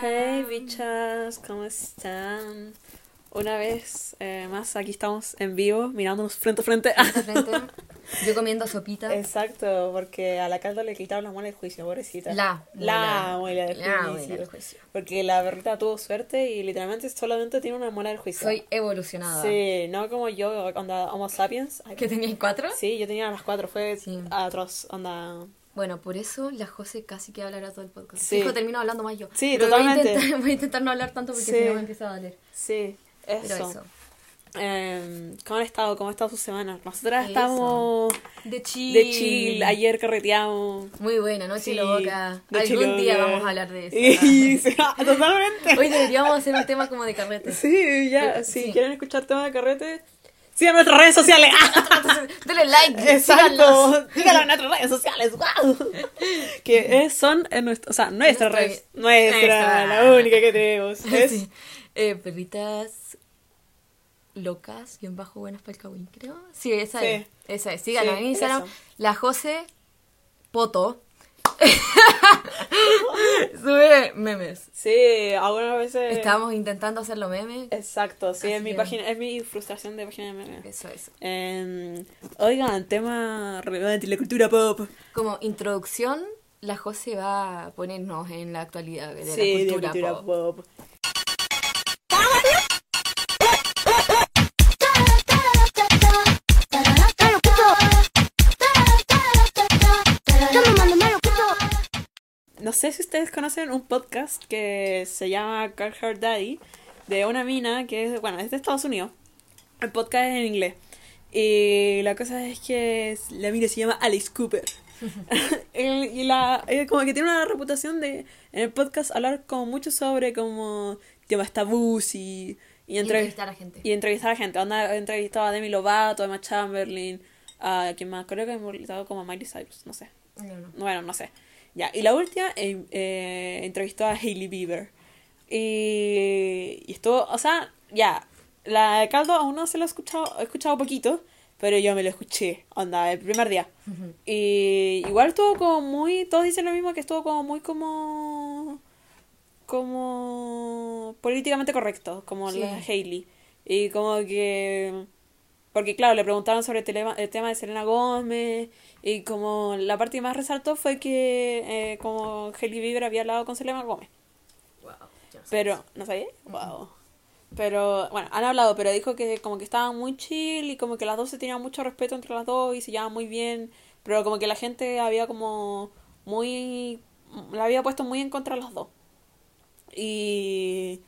Hey bichas, ¿cómo están? Una vez eh, más, aquí estamos en vivo, mirándonos frente a frente. Frente a frente. Yo comiendo sopita. Exacto, porque a la calda le quitaron la muela del juicio, pobrecita. La La muela del juicio. muela del juicio. Porque la perrita tuvo suerte y literalmente solamente tiene una muela del juicio. Soy evolucionada. Sí, no como yo, onda Homo sapiens. ¿Que tenías cuatro? Sí, yo tenía las cuatro, fue Sí. atroz, onda... Bueno, por eso la José casi que hablará todo el podcast. Sí. Termino hablando más yo. Sí, Pero totalmente. Voy a, intentar, voy a intentar no hablar tanto porque Sí. si no me empieza a doler. Sí, Pero eso. eso. Em, ¿Cómo han estado? ¿Cómo ha estado su semana? Nosotras Eso. estamos De chill. de chill, ayer carreteamos. Muy buena, noche Sí, noche Algún día vamos a hablar de eso. Y, sí, totalmente. Hoy deberíamos hacer un tema como de carrete. Sí, ya, Eh, si sí. quieren escuchar temas de carrete, sigan nuestras redes sociales. Denle like. Exacto, síganlo en nuestras redes sociales. ¡Wow! Que es- son en nuestra, o sea, nuestra Nuestra- red, nuestra, Nuestra. la única que tenemos. Es, Sí. Eh, perritas locas, bien bajo buenas para el Kawin, creo. Sí, esa Sí. es. Esa es. Síganla Sí, en Instagram. La Jose Poto. Sube memes. Sí, algunas veces. Estábamos intentando hacerlo memes. Exacto, sí, Así es mi página, es mi frustración de página de memes. Eso, eso. Em, oigan, tema relevante, la cultura pop. Como introducción, la Jose va a ponernos en la actualidad de sí, la cultura, de cultura pop. pop. No sé si ustedes conocen un podcast que se llama Carhartt Daddy, de una mina que es, bueno, es de Estados Unidos. El podcast es en inglés. Y la cosa es que la mina se llama Alice Cooper. Y la, ella como que tiene una reputación de en el podcast hablar como mucho sobre como temas tabús y, y, Y entrev- entrevistar a gente. y entrevistar a gente. Onda, he entrevistado a Demi Lovato, a Emma Chamberlain, a quien más, creo que he entrevistado como a Miley Cyrus, no sé. No, no. Bueno, no sé. Ya, y la última eh, eh, entrevistó a Hailey Bieber. Y, y estuvo, o sea, ya, la de Caldo aún no se lo he escuchado, he escuchado poquito, pero yo me lo escuché, onda, el primer día. Y igual estuvo como muy, todos dicen lo mismo, que estuvo como muy como, como políticamente correcto, como Sí. la Hailey. Y como que, porque claro, le preguntaron sobre el tema, el tema de Selena Gómez y como la parte que más resaltó fue que eh, como Hailey Bieber había hablado con Selena Gómez. Wow, no. Pero, ¿no sabía? Wow. Pero, bueno, han hablado, pero dijo que como que estaban muy chill y como que las dos se tenían mucho respeto entre las dos y se llevaban muy bien, pero como que la gente había como muy... la había puesto muy en contra de las dos. Y...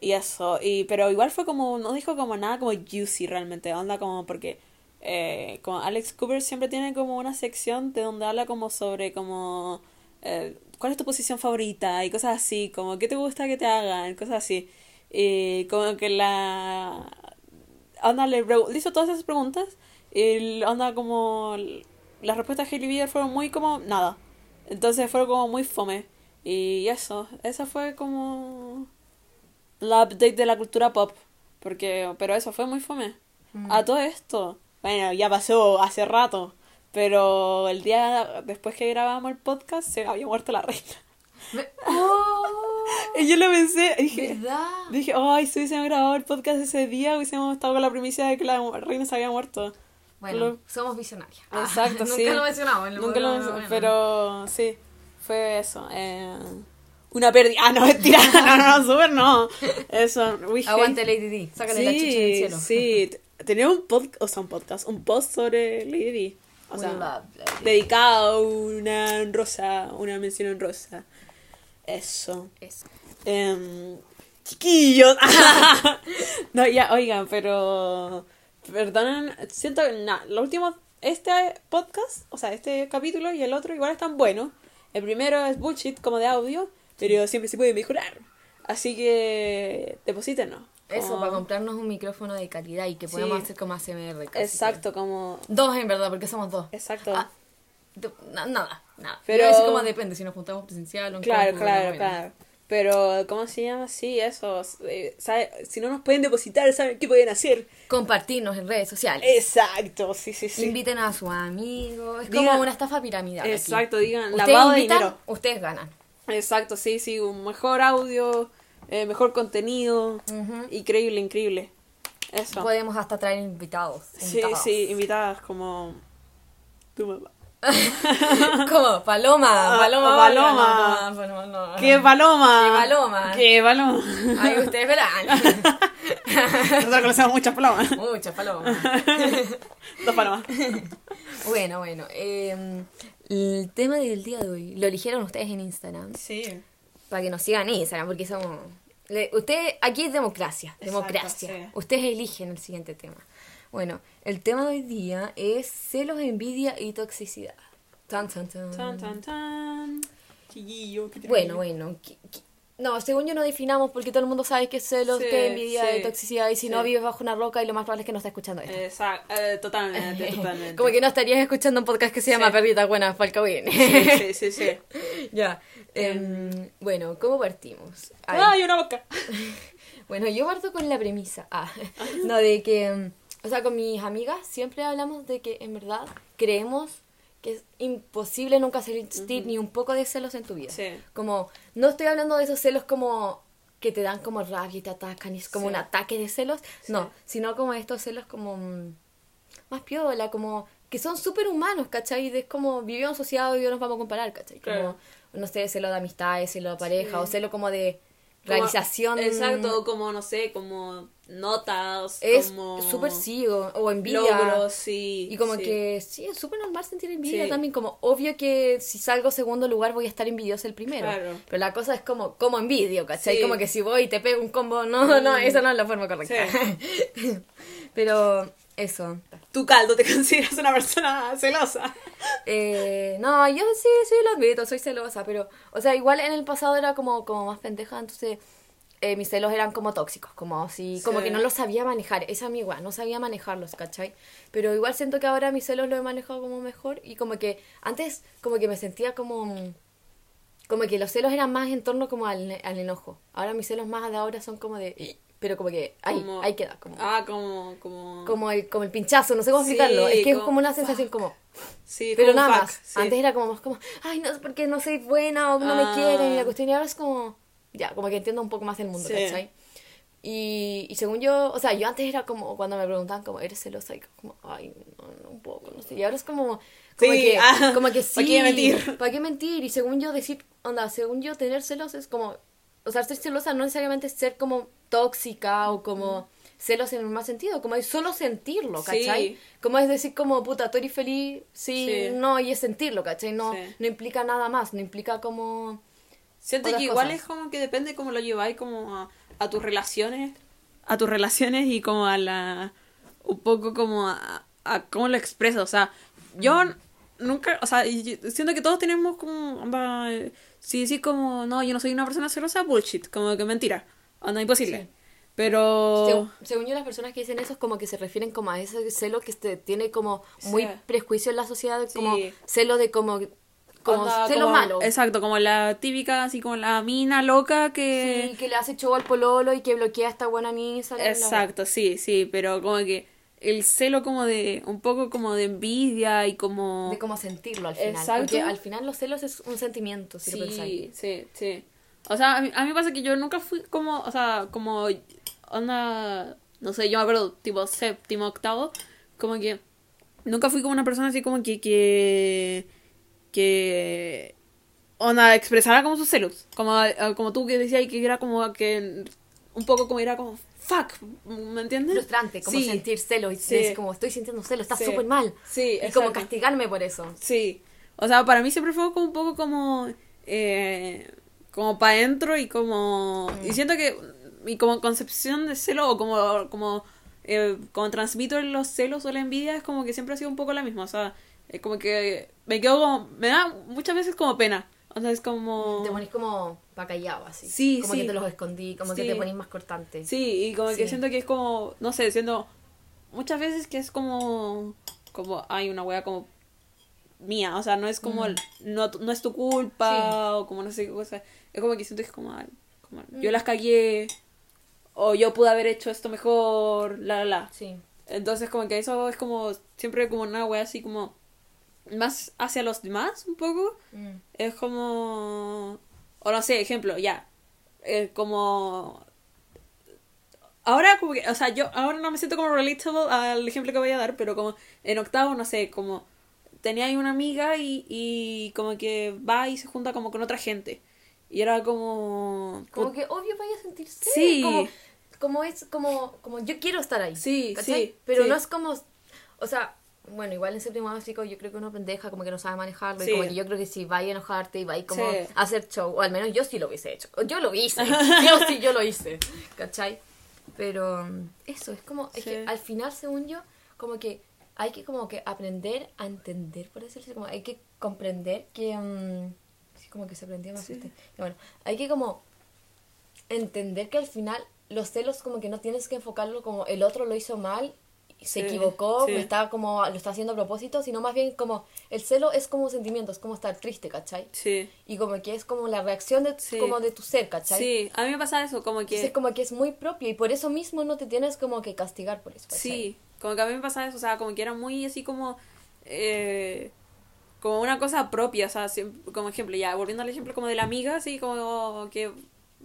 Y eso, y pero igual fue como, no dijo como nada como juicy realmente, onda como porque eh, como Alex Cooper siempre tiene como una sección de donde habla como sobre como eh, cuál es tu posición favorita y cosas así, como qué te gusta que te hagan, cosas así. Y como que la onda le, le hizo todas esas preguntas y onda como las respuestas de Hailey Bieber fueron muy como nada. Entonces fueron como muy fome. Y eso, esa fue como la update de la cultura pop. Porque, pero eso fue muy fome. Mm. A todo esto, bueno, ya pasó hace rato. Pero el día después que grabamos el podcast se había muerto la reina. Me- ¡Oh! Y yo lo pensé, dije, ¿Verdad? dije, ay, si hubiésemos grabado el podcast ese día, hubiésemos estado con la primicia de que la reina se había muerto. Bueno, Lo- somos visionarias. Exacto, Nunca sí. lo mencionamos. Nunca lo bueno. pero sí, fue eso. Eh, una pérdida. Ah, no, mentira. No, no, no, súper no. Eso, we hate- Aguante Lady D. Sácale la chicha del cielo. sí. Tenía un podcast, o sea, un podcast, un post sobre Lady Di. O We sea, love D. dedicado a una en rosa, una mención en rosa. Eso. Eso. Em, chiquillos. no, ya, oigan, pero. Perdonen, siento que. Nah, lo último. Este podcast, o sea, este capítulo y el otro igual están buenos. El primero es bullshit, como de audio, pero siempre se puede mejorar. Así que. Deposítenos. Eso, para comprarnos un micrófono de calidad y que podamos Sí. hacer como ASMR. casi Exacto, como. Dos en verdad, porque somos dos. Exacto. Ah, nada, nada. Pero- decir como depende, si nos juntamos presencial o en Claro, claro, claro. Pero, ¿cómo se llama? Sí, eso. eh, ¿sabe? Si no nos pueden depositar, ¿saben qué pueden hacer? Compartirnos en redes sociales. Exacto, sí, sí, sí. Inviten a sus amigos. Es Digan- como una estafa piramidal. aquí. Exacto, digan, Ustedes lavado de dinero. ustedes ganan. Exacto, sí, sí, un mejor audio, eh, mejor contenido. Increíble, increíble. Eso. Podemos hasta traer invitados. Sí, invitados. sí, invitadas como tu mamá. ¿Cómo? Paloma, Ah, paloma. paloma. paloma, no. ¡Qué paloma! ¡Qué paloma! ¡Qué paloma! Ay, ustedes verán. Nosotros conocemos muchas palomas. Muchas palomas. Dos palomas. Bueno, bueno. eh, el tema del día de hoy lo eligieron ustedes en Instagram. Sí. Para que nos sigan en Instagram, porque somos. le- Usted, aquí es democracia. Exacto, democracia. sí. Ustedes eligen el siguiente tema. Bueno, el tema de hoy día es celos, envidia y toxicidad. Tan, tan, tan. Tan, tan, tan. Chiquillo, qué Bueno, bueno. qui- No, según yo no definamos porque todo el mundo sabe que es celos, Sí, que envidia sí, y toxicidad. Y si no vives bajo una roca y lo más probable es que no estés escuchando esto. Exacto, eh, totalmente, totalmente. Como que no estarías escuchando un podcast que se llama para el Cagüín. Sí, sí, sí, sí. ya. em, bueno, ¿cómo partimos? ¡Ay, una boca! Bueno, yo parto con la premisa. Ah, no, de que. mm, O sea, con mis amigas siempre hablamos de que en verdad creemos que es imposible nunca sentir ni un poco de celos en tu vida. Sí. Como, no estoy hablando de esos celos como que te dan como rabia y te atacan y es como Sí. un ataque de celos. No, sino como estos celos como mm, más piola, como que son súper humanos, ¿cachai? Es como vivimos asociados y no nos vamos a comparar, ¿cachai? Como, Claro. no sé, celo de amistades, celo de pareja o celo como de Como- realización. Exacto, como, no sé, como notas, Es como... súper sí, o, o envidia. Logros, sí. Y como sí. que sí, es súper normal sentir envidia Sí. también. Como obvio que si salgo segundo lugar voy a estar envidiosa el primero. Claro. Pero la cosa es como, como envidio, ¿cachai? Sí. Como que si voy y te pego un combo, no, no, Mm. esa no es la forma correcta. Pero eso. Tu caldo, ¿te consideras una persona celosa? Eh, no, yo sí, sí lo admito, soy celosa, pero, o sea, igual en el pasado era como, como más pendeja, entonces eh, mis celos eran como tóxicos, como si, como que no los sabía manejar, esa mi igual, no sabía manejarlos, ¿cachai? Pero igual siento que ahora mis celos los he manejado como mejor y como que antes como que me sentía como, como que los celos eran más en torno como al, al enojo, ahora mis celos más de ahora son como de, pero como que ahí, Como- ahí queda, como, Ah, como... como... como, el, como el pinchazo, no sé cómo Sí, explicarlo, es que es como- como una sensación como... Sí, Pero como nada fuck, más. sí. Antes era como más como, ay, no, porque no soy buena o no me Ah. quieren. Y la cuestión y ahora es como, ya, como que entiendo un poco más el mundo, Sí. ¿cachai? Y, y según yo, o sea, yo antes era como, cuando me preguntaban como, ¿eres celosa? Y como, ay, no, no, un poco, no sé. Y ahora es como, como Sí, que, ah, como que ¿pa' sí. qué mentir? ¿Para qué mentir? Y según yo decir, onda, según yo tener celos es como, o sea, ser celosa no necesariamente es ser como tóxica o como celos en el más sentido, como es solo sentirlo, Sí. ¿cachai? Como es decir como, puta, tú eres feliz, sí, Sí. no, y es sentirlo, ¿cachai? No, Sí. no implica nada más, no implica como... Siento que igual cosas. es como que depende cómo lo lleváis como a, a tus relaciones, a tus relaciones y como a la, un poco como a, a cómo lo expresas, o sea, yo nunca, o sea, siento que todos tenemos como, onda, eh, si decís como, no, yo no soy una persona celosa, bullshit, como que mentira, onda, imposible, Sí. pero... Seg- según yo, las personas que dicen eso es como que se refieren como a ese celo que este, tiene como muy Sí. prejuicio en la sociedad, como Sí. celo de como, como onda, celo como- malo. Exacto, como la típica, así como la mina loca que... Sí, que le hace show al pololo y que bloquea a esta buena misa. Exacto, sí, sí, pero como que el celo como de, un poco como de envidia y como... De cómo sentirlo al final. Exacto. Porque al final los celos es un sentimiento, si lo pensáis. Sí, sí, sí. O sea, a mí, a mí pasa que yo nunca fui como, o sea, como onda, no sé, yo me acuerdo, tipo séptimo, octavo, como que nunca fui como una persona así como que, que, que, onda, expresara como sus celos, como, como tú que decías que era como que, un poco como era como, fuck, ¿me entiendes? Frustrante, como Sí. sentir y Sí. decir como estoy sintiendo celos, está Sí. súper mal. Sí, y como castigarme por eso. Sí. O sea, para mí siempre fue como un poco como. Eh, como para adentro y como. Y siento que. Y como concepción de celo o como. como eh, como transmito los celos o la envidia es como que siempre ha sido un poco la misma. O sea, es como que me quedo como. Me da muchas veces como pena. O sea, es como. Te ponís como pa' callado así. Sí, como sí. que te los escondí, como que te ponís más cortante. Sí, y como que siento que es como. No sé, siento. Muchas veces que es como. Como. Hay una wea como. Mía, o sea, no es como. Mm. No, no es tu culpa, o como no sé qué cosa. Es como que siento que es como. como, Yo las cagué. O yo pude haber hecho esto mejor, la, la, la. Sí. Entonces, como que eso es como. Siempre como una wea así como. Más hacia los demás, un poco. Mm. Es como. o no sé, ejemplo, ya, eh, como... Ahora, como que, o sea, yo ahora no me siento como relatable al ejemplo que voy a dar, pero como en octavo, no sé, como tenía ahí una amiga y, y como que va y se junta como con otra gente. Y era como... Como que obvio vaya a sentirse. Sí. Como, como es, como, como yo quiero estar ahí. Sí, ¿cachai? sí, Pero sí. no es como, o sea, bueno, igual en séptimo básico yo creo que uno pendeja como que no sabe manejarlo. Sí. Y como que yo creo que si va a enojarte y va a como Sí. a hacer show, o al menos yo sí lo hubiese hecho. Yo lo hice. yo sí, yo lo hice. ¿Cachai? Pero mm, eso, es como, es que Sí. al final, según yo, como que hay que como que aprender a entender, por decirlo como hay que comprender que... mm, sí, como que se aprendió más este. Y bueno, hay que como entender que al final los celos como que no tienes que enfocarlo como el otro lo hizo mal, se Sí, equivocó, sí. como lo está haciendo a propósito, sino más bien como el celo es como un sentimiento, es como estar triste, ¿cachai? Sí. Y como que es como la reacción de, Sí. como de tu ser, ¿cachai? Sí, a mí me pasa eso, como que... Entonces como que es muy propio y por eso mismo no te tienes como que castigar por eso. ¿cachai? Sí, como que a mí me pasa eso, o sea, como que era muy así como... eh, como una cosa propia, o sea, como ejemplo, ya, volviendo al ejemplo como de la amiga, así como que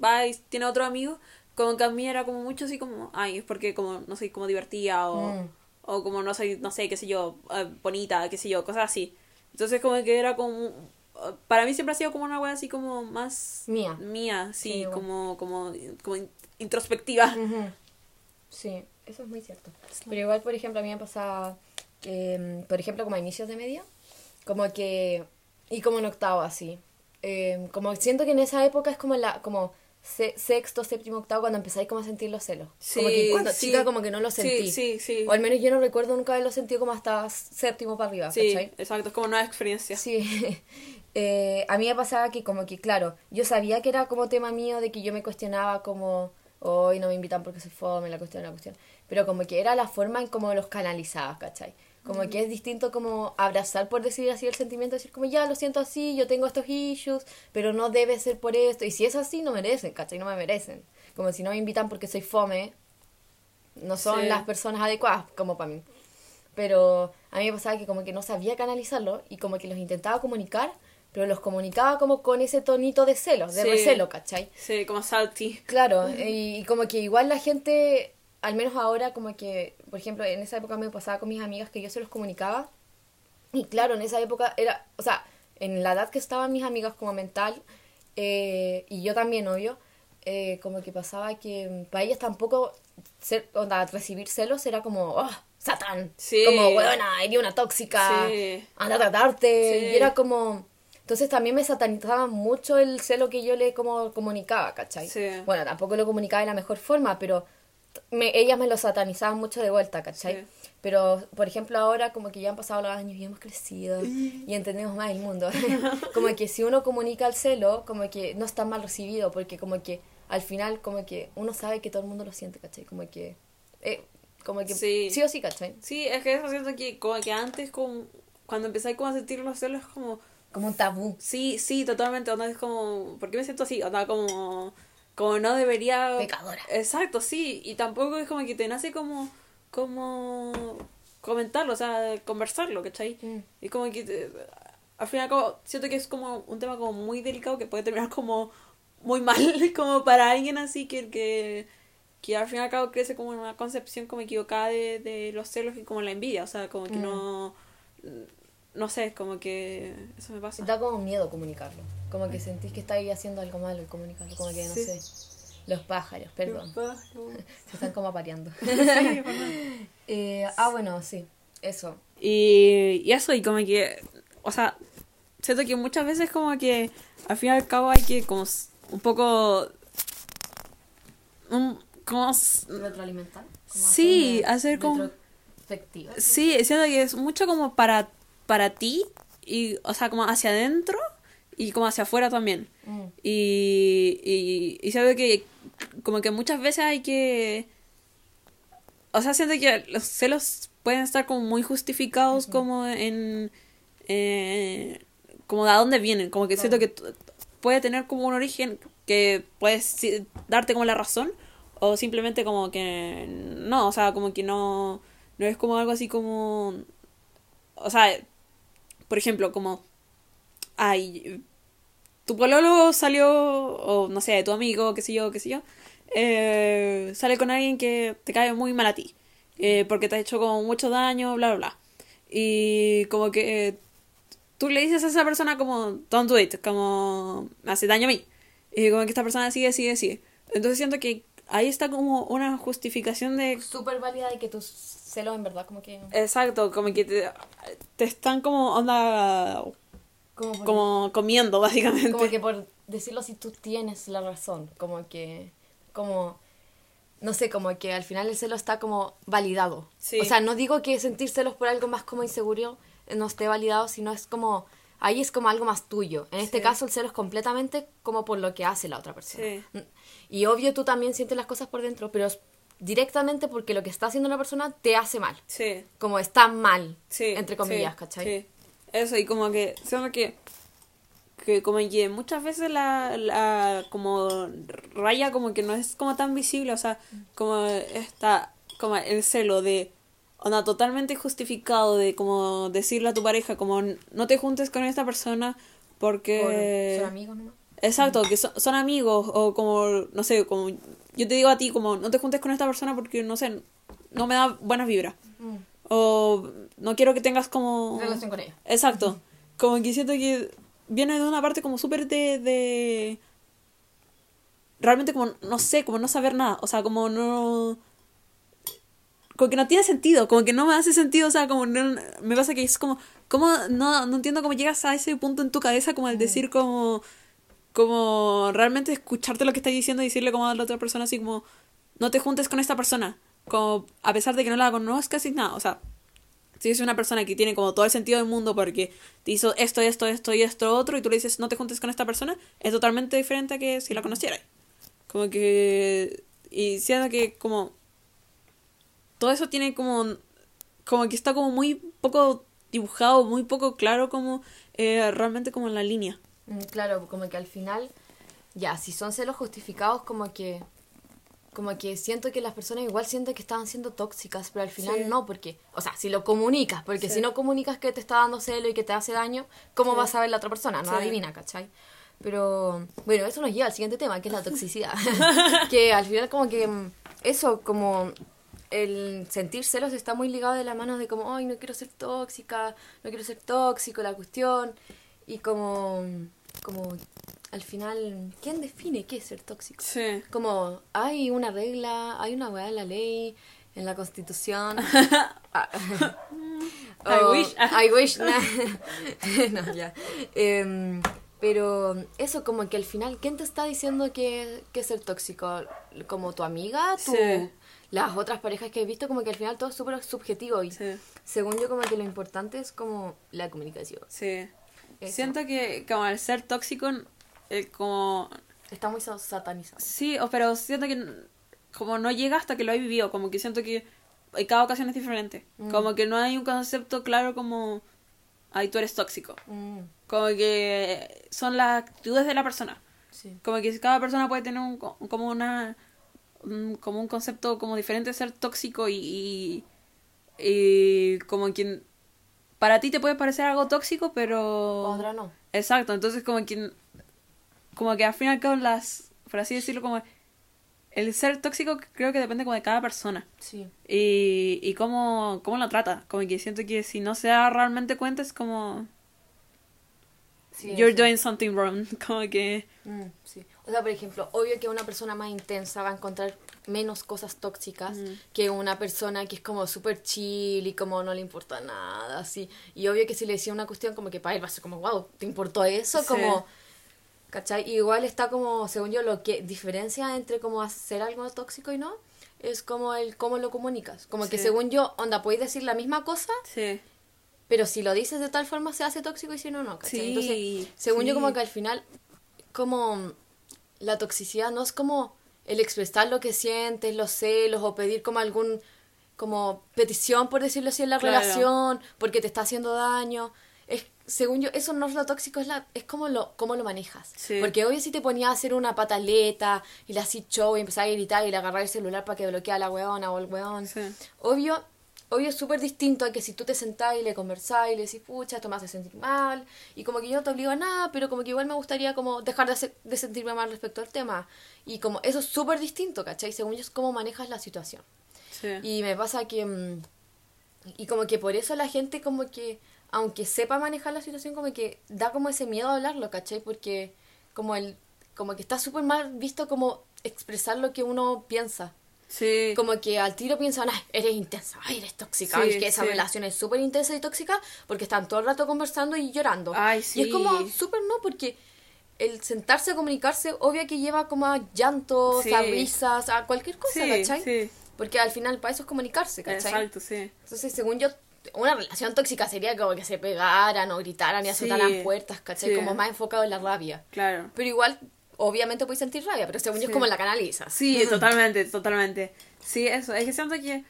va y tiene otro amigo, como que a mí era como mucho así como, ay, es porque como no soy como divertida o, Mm. o como no soy, no sé, qué sé yo, eh, bonita, qué sé yo, cosas así. Entonces como que era como... Para mí siempre ha sido como una wea así como más... Mía. Mía, sí, Sí, como, como, como in- introspectiva. Ujú. Sí, eso es muy cierto. Pero igual, por ejemplo, a mí me pasaba mm, por ejemplo, como a inicios de media, como que, y como en octavo así, eh, como siento que en esa época es como la, como sexto, séptimo, octavo, cuando empezáis como a sentir los celos. como que cuando sí. chica como que no lo Sí, sentí. sí, sí. O al menos yo no recuerdo nunca haberlo sentido como hasta séptimo para arriba, Sí, ¿cachai? exacto, es como nueva experiencia. Sí, Eh, a mí me pasaba que como que, claro, yo sabía que era como tema mío de que yo me cuestionaba como, hoy no me invitan porque soy fome, la cuestión, la cuestión, pero como que era la forma en cómo los canalizaba, ¿cachai? Como que es distinto como abrazar, por decir así, el sentimiento, decir como, ya, lo siento así, yo tengo estos issues, pero no debe ser por esto, y si es así, no merecen, ¿cachai? No me merecen. Como si no me invitan porque soy fome, no son Sí. las personas adecuadas como para mí. Pero a mí me pasaba que como que no sabía canalizarlo y como que los intentaba comunicar, pero los comunicaba como con ese tonito de celos, de Sí. recelo, ¿cachai? Sí, como salty. Claro, y, y como que igual la gente, al menos ahora, como que, por ejemplo, en esa época me pasaba con mis amigas que yo se los comunicaba. Y claro, en esa época era, o sea, en la edad que estaban mis amigas como mental, eh, y yo también, obvio, eh, como que pasaba que para ellas tampoco ser, onda, recibir celos era como, oh, Satán, Sí. como, weona, eres una tóxica, Sí. anda a tratarte, Sí. y era como... Entonces también me satanizaba mucho el celo que yo le como comunicaba, ¿cachai? Bueno, tampoco lo comunicaba de la mejor forma, pero me, ellas me lo satanizaban mucho de vuelta, ¿cachai? Sí. Pero, por ejemplo, ahora como que ya han pasado los años y hemos crecido y entendemos más el mundo. como que si uno comunica el celo, como que no está mal recibido, porque como que al final como que uno sabe que todo el mundo lo siente, ¿cachai? Como que... eh, como que Sí. sí o sí, ¿cachai? Sí, es que eso siento que como que antes, como, cuando empecé como a sentir los celos, como, Como un tabú. sí, sí, totalmente, onda, es como, ¿por qué me siento así? Onda, como, como no debería... Pecadora. Exacto, sí, y tampoco es como que te nace como, como comentarlo, o sea, conversarlo, ¿cachai? Mm. Y como que, te- al fin y al cabo, siento que es como un tema como muy delicado que puede terminar como muy mal, como para alguien así que, que, que al fin y al cabo crece como una concepción como equivocada de, de los celos y como la envidia, o sea, como que Mm. no, no sé, como que eso me pasa. Da como miedo comunicarlo. Como que sentís que estáis haciendo algo malo y comunicarlo. Como que, no Sí. sé, los pájaros, perdón. Se están como apareando. Sí. Eh, ah, bueno, sí, eso. Y, y eso, y como que, o sea, siento que muchas veces como que al fin y al cabo hay que como un poco... Un, como, Retroalimentar. como Sí, hacer, hacer como- retrospectiva. sí, siento que es mucho como para, para ti, y, o sea, como hacia adentro y como hacia afuera también. Mm, Y, y, y siento que como que muchas veces hay que... O sea, siento que los celos pueden estar como muy justificados como en... eh, como de a dónde vienen. Como que siento que puede tener como un origen que puedes darte como la razón o simplemente como que no, o sea, como que no, no es como algo así como... O sea, por ejemplo, como... Ay, tu pololo salió, o no sé, tu amigo, qué sé yo, qué sé yo, eh, sale con alguien que te cae muy mal a ti, eh, porque te ha hecho como mucho daño, bla, bla, bla. Y como que eh, tú le dices a esa persona como, don't do it, como, hace daño a mí. Y como que esta persona sigue, sigue, sigue. Entonces siento que ahí está como una justificación de... Súper válida de que tus celos en verdad como que... Exacto, como que te, te están como onda... Como, comiendo, básicamente. como que por decirlo así, tú tienes la razón. Como que... Como... No sé, como que al final el celo está como validado. Sí. O sea, no digo que sentir celos por algo más como inseguro no esté validado, sino es como... Ahí es como algo más tuyo. En este Sí. caso el celo es completamente como por lo que hace la otra persona. Sí. Y obvio tú también sientes las cosas por dentro, pero es directamente porque lo que está haciendo la persona te hace mal. Sí, Como está mal, sí. entre comillas, sí, ¿cachai? Sí. Eso, y como que, que, que como que muchas veces la, la como raya como que no es como tan visible, o sea, como está, como el celo de, onda, totalmente justificado de como decirle a tu pareja como no te juntes con esta persona porque... Por ser amigos nomás. Exacto, que son, son amigos o como, no sé, como yo te digo a ti como no te juntes con esta persona porque, no sé, no me da buenas vibras. Mm. O no quiero que tengas como... Relación con ella. Exacto. Como que siento que viene de una parte como súper de, de... Realmente como, no sé, como no saber nada. O sea, como no... Como que no tiene sentido, como que no me hace sentido, o sea, como no- me pasa que es como, como no, no entiendo cómo llegas a ese punto en tu cabeza como el decir como, como realmente escucharte lo que estás diciendo y decirle como a la otra persona así como, no te juntes con esta persona, como a pesar de que no la conozcas y nada, o sea, si es una persona que tiene como todo el sentido del mundo porque te hizo esto, esto, esto y esto otro y tú le dices no te juntes con esta persona, es totalmente diferente a que si la conocieras. Como que... Y siento que como... Todo eso tiene como... Como que está como muy poco dibujado, muy poco claro como eh, realmente como en la línea. Mm, Claro, como que al final, ya, si son celos justificados, como que como que siento que las personas igual sienten que estaban siendo tóxicas, pero al final Sí. no, porque, o sea, si lo comunicas, porque Sí. si no comunicas que te está dando celo y que te hace daño, ¿cómo Sí. vas a ver la otra persona? No adivina, ¿cachai? Pero, bueno, eso nos lleva al siguiente tema, que es la toxicidad. que al final como que mm, eso, como el sentir celos está muy ligado de la mano de como, ay, no quiero ser tóxica, no quiero ser tóxico, la cuestión. Y como, como al final, ¿quién define qué es ser tóxico? Sí. Como hay una regla, hay una weá en la ley, en la constitución. Ah, I o- wish. I wish. nah. no, ya. Em, pero eso, como que al final, ¿quién te está diciendo que, que es ser tóxico? ¿Como tu amiga? ¿Tu, Sí. Las otras parejas que he visto, como que al final todo es súper subjetivo. Y Sí. según yo, como que lo importante es como la comunicación. Sí. Eso. Siento que como al ser tóxico, eh, como... Está muy sa- satanizado. Sí, pero siento que como no llega hasta que lo he vivido, como que siento que cada ocasión es diferente. Mm. Como que no hay un concepto claro como, ay, tú eres tóxico. Mm, Como que son las actitudes de la persona. sí. Como que cada persona puede tener un, co- como una un- como un concepto como diferente de ser tóxico y, y, y como que para ti te puede parecer algo tóxico, pero Otra no. Exacto, entonces como que como que al fin y al cabo las por así decirlo como el ser tóxico creo que depende como de cada persona Sí. y, y cómo, cómo lo trata. Como que siento que si no se da realmente cuenta es como sí you're doing something wrong. Como que Mm, sí. O sea, por ejemplo, obvio que una persona más intensa va a encontrar menos cosas tóxicas Mm. que una persona que es como súper chill y como no le importa nada, así. Y obvio que si le decía una cuestión como que para él va a ser como, wow, ¿te importó eso? Sí. Como, ¿cachai? Y igual está como, según yo, lo que diferencia entre como hacer algo tóxico y no, es como el cómo lo comunicas. Como que Sí. según yo, onda, podéis decir la misma cosa, sí, pero si lo dices de tal forma se hace tóxico y si no, no, ¿cachai? Sí, Entonces, según yo, como que al final, como la toxicidad no es como el expresar lo que sientes, los celos o pedir como algún, como petición, por decirlo así, en la Claro. relación, porque te está haciendo daño. Es, según yo, eso no es lo tóxico, es, la, es como lo, cómo lo manejas. Sí. Porque obvio si te ponías a hacer una pataleta y le hacís show y empezás a gritar y le agarrar el celular para que bloquea a la weona o el weón. Sí. Obvio, obvio es súper distinto a que si tú te sentás y le conversás y le decís, pucha, esto me hace sentir mal, y como que yo no te obligo a nada, pero como que igual me gustaría como dejar de, hacer- de sentirme mal respecto al tema. Y como eso es súper distinto, ¿cachai? Según yo es cómo manejas la situación. Sí. Y me pasa que... mm, Y como que por eso la gente como que, aunque sepa manejar la situación, como que da como ese miedo a hablarlo, ¿cachai? Porque como el como que está súper mal visto como expresar lo que uno piensa. Sí. Como que al tiro piensan, ay, eres intensa, ay, eres tóxica, Sí, ay, que esa sí. relación es súper intensa y tóxica porque están todo el rato conversando y llorando. Ay, Y sí. es como súper no, porque el sentarse a comunicarse, obvio que lleva como a llantos, a risas, a cualquier cosa, ¿cachai? Porque al final para eso es comunicarse, ¿cachai? Exacto, sí. Entonces, según yo, una relación tóxica sería como que se pegaran o gritaran y azotaran puertas, ¿cachai? Sí. Como más enfocado en la rabia. Claro. Pero igual, obviamente puedes sentir rabia, pero según yo Sí. es como la canalizas. Sí, totalmente, totalmente. Sí, eso. Es que siento que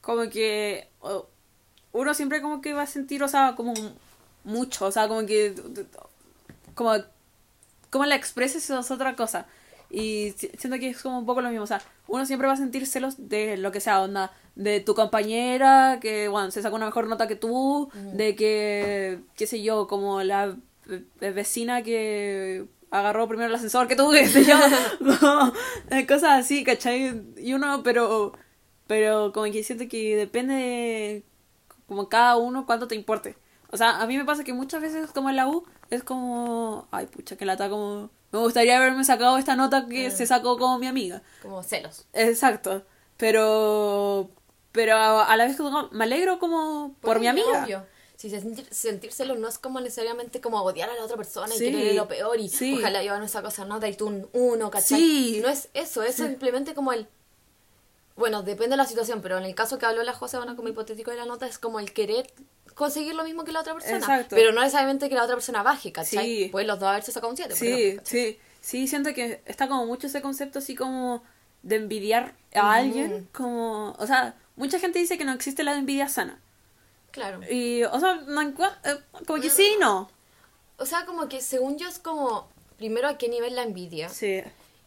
como que oh, uno siempre como que va a sentir, o sea, como mucho, o sea, como que como como la expreses es otra cosa. Y si- siento que es como un poco lo mismo, o sea, uno siempre va a sentir celos de lo que sea, onda, de tu compañera que, bueno, se sacó una mejor nota que tú, de que, qué sé yo, como la eh, vecina que agarró primero el ascensor que tú, qué sé yo, como, eh, cosas así, ¿cachai? Y uno, pero, pero como que siento que depende de, como cada uno cuánto te importe. O sea, a mí me pasa que muchas veces como en la U es como, ay pucha, que lata como... Me gustaría haberme sacado esta nota que se sacó como mi amiga. Como celos. Exacto. Pero... Pero a, la vez como, me alegro como por mi amiga. obvio. Si se sentir, celos no es como necesariamente como odiar a la otra persona Sí. y querer lo peor y Sí. ojalá yo no esa nota y tú un uno, ¿cachai? Sí. No es eso, es simplemente como el... Bueno, depende de la situación, pero en el caso que habló la José, bueno, como hipotético de la nota, es como el querer conseguir lo mismo que la otra persona. Exacto. Pero no necesariamente que la otra persona baje, ¿cachai? Sí. Pues los dos haberse sacado un 7. Sí, sí. Sí, siento que está como mucho ese concepto así como de envidiar a alguien. Como... O sea, mucha gente dice que no existe la envidia sana. Claro. Y, o sea, no eh, como que sí y no. O sea, como que según yo es como, primero a qué nivel la envidia. Sí.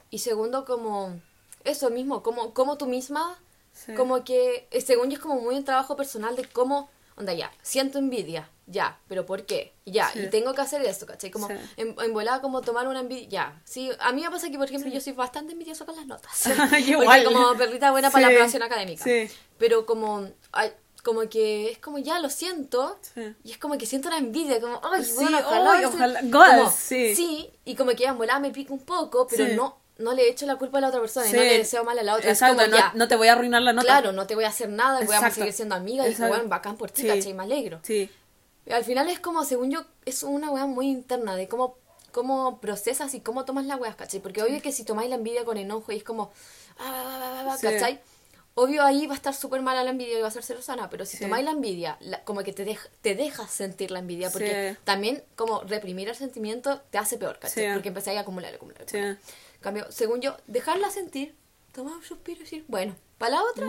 Y segundo, como eso mismo, como, como tú misma, Sí. como que eh, según yo es como muy un trabajo personal de cómo, onda ya, siento envidia, ya, pero ¿por qué? Ya, Sí. y tengo que hacer esto, ¿cachai? Como Sí. en, en volada como tomar una envidia, ya. Sí, a mí me pasa que, por ejemplo, yo soy bastante envidiosa con las notas. Yo Porque igual. como perrita buena para la Sí. aprobación académica. Sí. Pero como, ay, como que es como ya lo siento, Sí. y es como que siento una envidia, como, ay, Sí, bueno, ojalá. ojalá- God, como, sí. Sí, y como que ya me pica un poco, pero Sí. no no le echo la culpa a la otra persona y no le deseo mal a la otra. Exacto, es como no, ya, no te voy a arruinar la nota. claro, no te voy a hacer nada voy a seguir siendo amiga y bueno, bacán por ti. ¿cachai? Me alegro. Sí. Y al final es como, según yo, es una weá muy interna de cómo, cómo procesas y cómo tomas las weas, ¿cachai? Porque obvio que si tomáis la envidia con enojo y es como, ah, ah, ah. ¿cachai? Obvio ahí va a estar súper mala la envidia y va a ser celosana, pero si Sí. tomáis la envidia, la- como que te, dej- te dejas sentir la envidia, porque Sí. también como reprimir el sentimiento te hace peor, ¿cachai? Sí. Porque empezáis a acumular, acumular, acumular. En cambio, según yo, dejarla sentir, tomar un suspiro y decir, bueno, para la otra,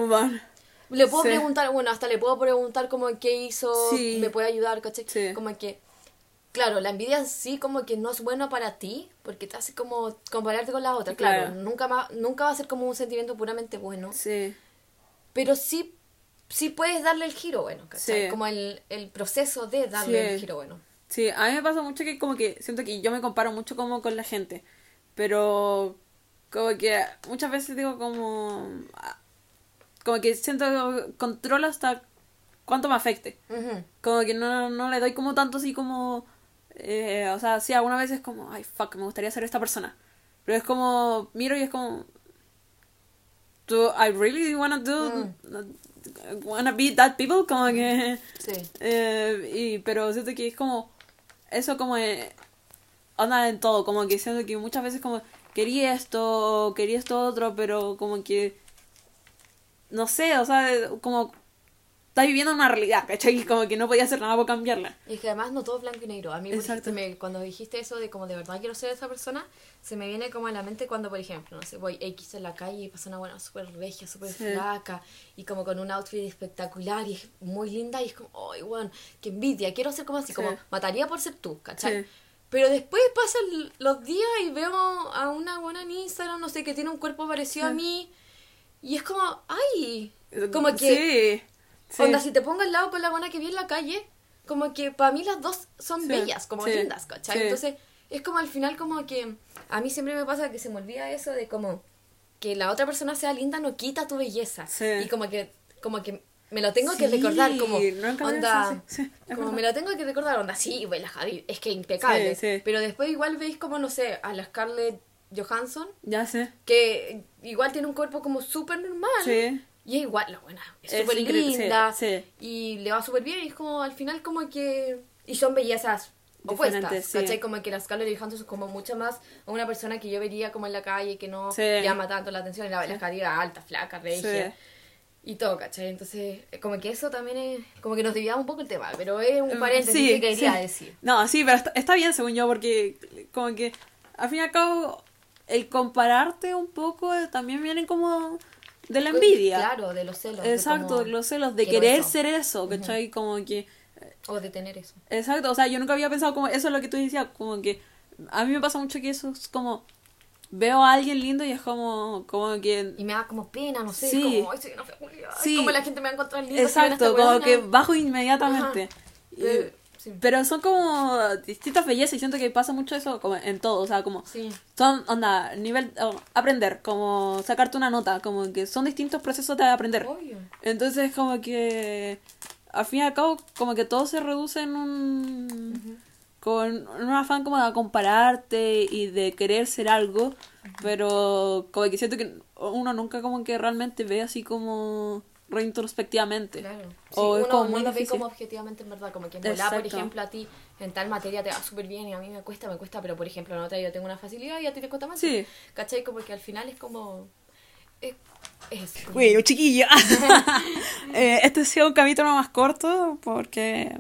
le puedo preguntar, bueno, hasta le puedo preguntar como qué hizo, me puede ayudar, ¿cachai? Sí. Como que, claro, la envidia en sí como que no es bueno para ti, porque te hace como compararte con la otra, claro, Claro. nunca, va, nunca va a ser como un sentimiento puramente bueno, Sí. Pero sí, sí puedes darle el giro bueno, ¿cachai? Sí. Como el, el proceso de darle Sí. el giro bueno. Sí, a mí me pasa mucho que como que siento que yo me comparo mucho como con la gente, pero como que muchas veces digo como ah, como que siento que controlo hasta cuánto me afecte. Ujú. Como que no, no le doy como tanto así como eh, o sea, sí, algunas veces como, ay, fuck, me gustaría ser esta persona. Pero es como, miro y es como, do I really wanna do, wanna be that people? Como que... Sí. Eh, y, pero siento que es como eso como eh, anda en todo como que siento que muchas veces como quería esto quería esto otro pero como que no sé o sea como estás viviendo una realidad ¿cachai? como que no podía hacer nada por cambiarla Y es que además no todo es blanco y negro. A mí, Exacto. me- cuando dijiste eso de como de verdad quiero ser esa persona, se me viene como a la mente cuando, por ejemplo, no sé, voy X en la calle y pasa una buena súper regia, súper Sí. flaca y como con un outfit espectacular y es muy linda y es como, ay, weón, qué envidia, quiero ser como así, Sí. como mataría por ser tú, ¿cachai? Sí. Pero después pasan los días y veo a una buena en Instagram, no sé, que tiene un cuerpo parecido a mí y es como, ay, como que... sí. Onda, si te pongo al lado con la buena que vi en la calle, como que para mí las dos son Sí, bellas, como sí, lindas, ¿cachai? Entonces, es como al final como que a mí siempre me pasa que se me olvida eso de como que la otra persona sea linda no quita tu belleza. Sí. Y como que, como que me lo tengo que recordar, como, había onda. Sí, como me lo tengo que recordar, onda, sí, Bella Hadid, es que impecable. Sí, sí. Pero después igual veis como, no sé, a la Scarlett Johansson, Ya sé. que igual tiene un cuerpo como súper normal. Y es igual, la buena, es súper linda. sí, sí. Y le va súper bien. Y es como, al final, como que. Y son bellezas opuestas. Sí. ¿Cachai? Como que la Scarlett Johansson es como mucho más una persona que yo vería como en la calle, que no llama tanto la atención. La Hadid era alta, flaca, regia. Sí. Y todo, ¿cachai? Entonces, eh, como que eso también es. Como que nos desviamos un poco el tema, pero es un Mm, paréntesis que quería decir. No, sí, pero está, está bien según yo, porque como que al fin y al cabo el compararte un poco eh, también viene como de la envidia. Claro, de los celos. Exacto, de los celos, de querer eso. ser eso, ¿cachai? Como que... O de tener eso. Exacto, o sea, yo nunca había pensado como eso es lo que tú decías, como que a mí me pasa mucho que eso es como veo a alguien lindo y es como como que Y me da como pena, no sé. Sí. Como, ay, soy una Sí. como la gente me va a encontrar lindo. si exacto, como weona". que bajo inmediatamente. Y- Eh, sí. pero son como distintas bellezas y siento que pasa mucho eso como en todo, o sea, como Sí. son onda nivel oh, aprender, como sacarte una nota, como que son distintos procesos de aprender. Obvio. Entonces como que al fin y al cabo como que todo se reduce en un con un afán como de compararte y de querer ser algo, pero como que siento que uno nunca como que realmente ve así como reintrospectivamente. Claro. Sí, O es uno como no muy lo ve como objetivamente en verdad, como que en volar, por ejemplo, a ti en tal materia te va súper bien y a mí me cuesta, me cuesta, pero por ejemplo en otra yo tengo una facilidad y a ti te cuesta más. Sí. ¿Cachai? Como que al final es como... Es, es eso. Bueno, chiquillo. Eh, este ha sido un capítulo más corto porque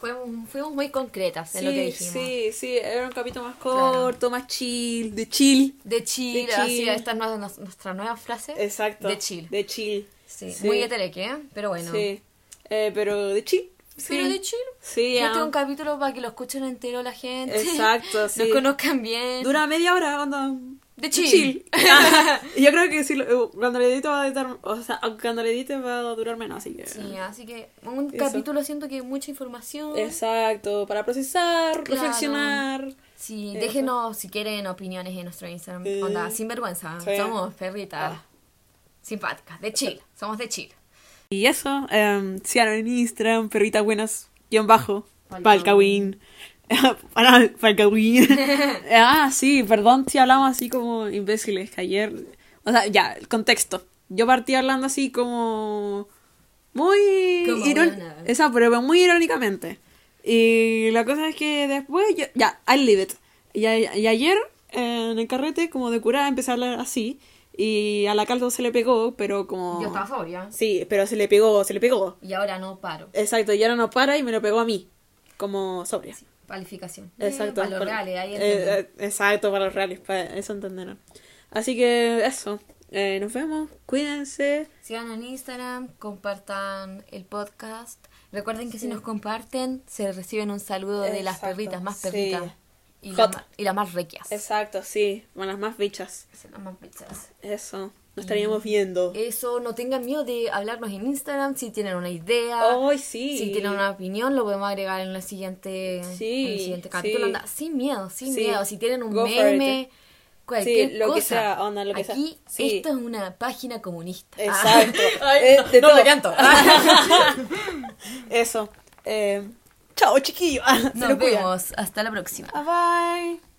Fuimos, fuimos muy concretas en lo que dijimos. sí, sí, era un capítulo más corto, más chill, de chill. De chill, De así, chill. esta es nuestra nueva frase. Exacto. De chill. De chill. Sí, Sí. muy etereque, ¿eh? Pero bueno. Sí. Eh, pero de chill. Pero sí. de chill. Sí, es ah. un capítulo para que lo escuchen entero la gente. Exacto, sí. Nos conozcan bien. Dura media hora, onda. De chill. Y yo creo que si lo- cuando le edite va a editar, o sea, cuando le edite va a durar menos, así que. Sí, así que un Eso. capítulo siento que mucha información. Exacto, para procesar, Claro. reflexionar. Sí, Eso. déjenos si quieren opiniones en nuestro Instagram. Sí. Onda, sin vergüenza. Sí. Somos perritas Ah. Simpáticas. De chill. Somos de chill. Y eso, eh, síganos en Instagram, perritas buenas, guion bajo, Palcawin. ah, sí, perdón si hablamos así como imbéciles, que ayer... O sea, ya, el contexto. Yo partí hablando así como... Muy... Como irón- buena. Esa, pero muy irónicamente. Y la cosa es que después, yo- ya, I leave it. Y, a- y ayer, eh, en el carrete, como de cura, empecé a hablar así. Y a la caldo se le pegó, pero como... Yo estaba sobria. Sí, pero se le pegó, se le pegó. Y ahora no paro. Exacto, y ahora no para y me lo pegó a mí, como sobria. Calificación. Exacto. Eh, para los reales, ahí eh, eh, exacto, para los reales, para eso entenderán. Así que eso, eh, nos vemos, cuídense. Sigan en Instagram, compartan el podcast. Recuerden que si nos comparten, se reciben un saludo de las Exacto, perritas, más sí. Y, Hot. la y las más requias. Exacto, sí, con las más bichas. Son las más bichas. Eso, nos estaríamos viendo. Eso, no tengan miedo de hablarnos en Instagram si tienen una idea. ¡Ay, sí! Si tienen una opinión, lo podemos agregar en el siguiente, Sí, en el siguiente capítulo. sí. Sin miedo, sin Sí. miedo. Si tienen un Go meme, cualquier Sí, lo que cosa. sea, onda, lo que sea. Aquí, Sí. esto es una página comunista. Exacto. Ay, Eh, no, no me canto. Eso. Eh, chao, chiquillo. Se Nos vemos. Hasta la próxima. Bye.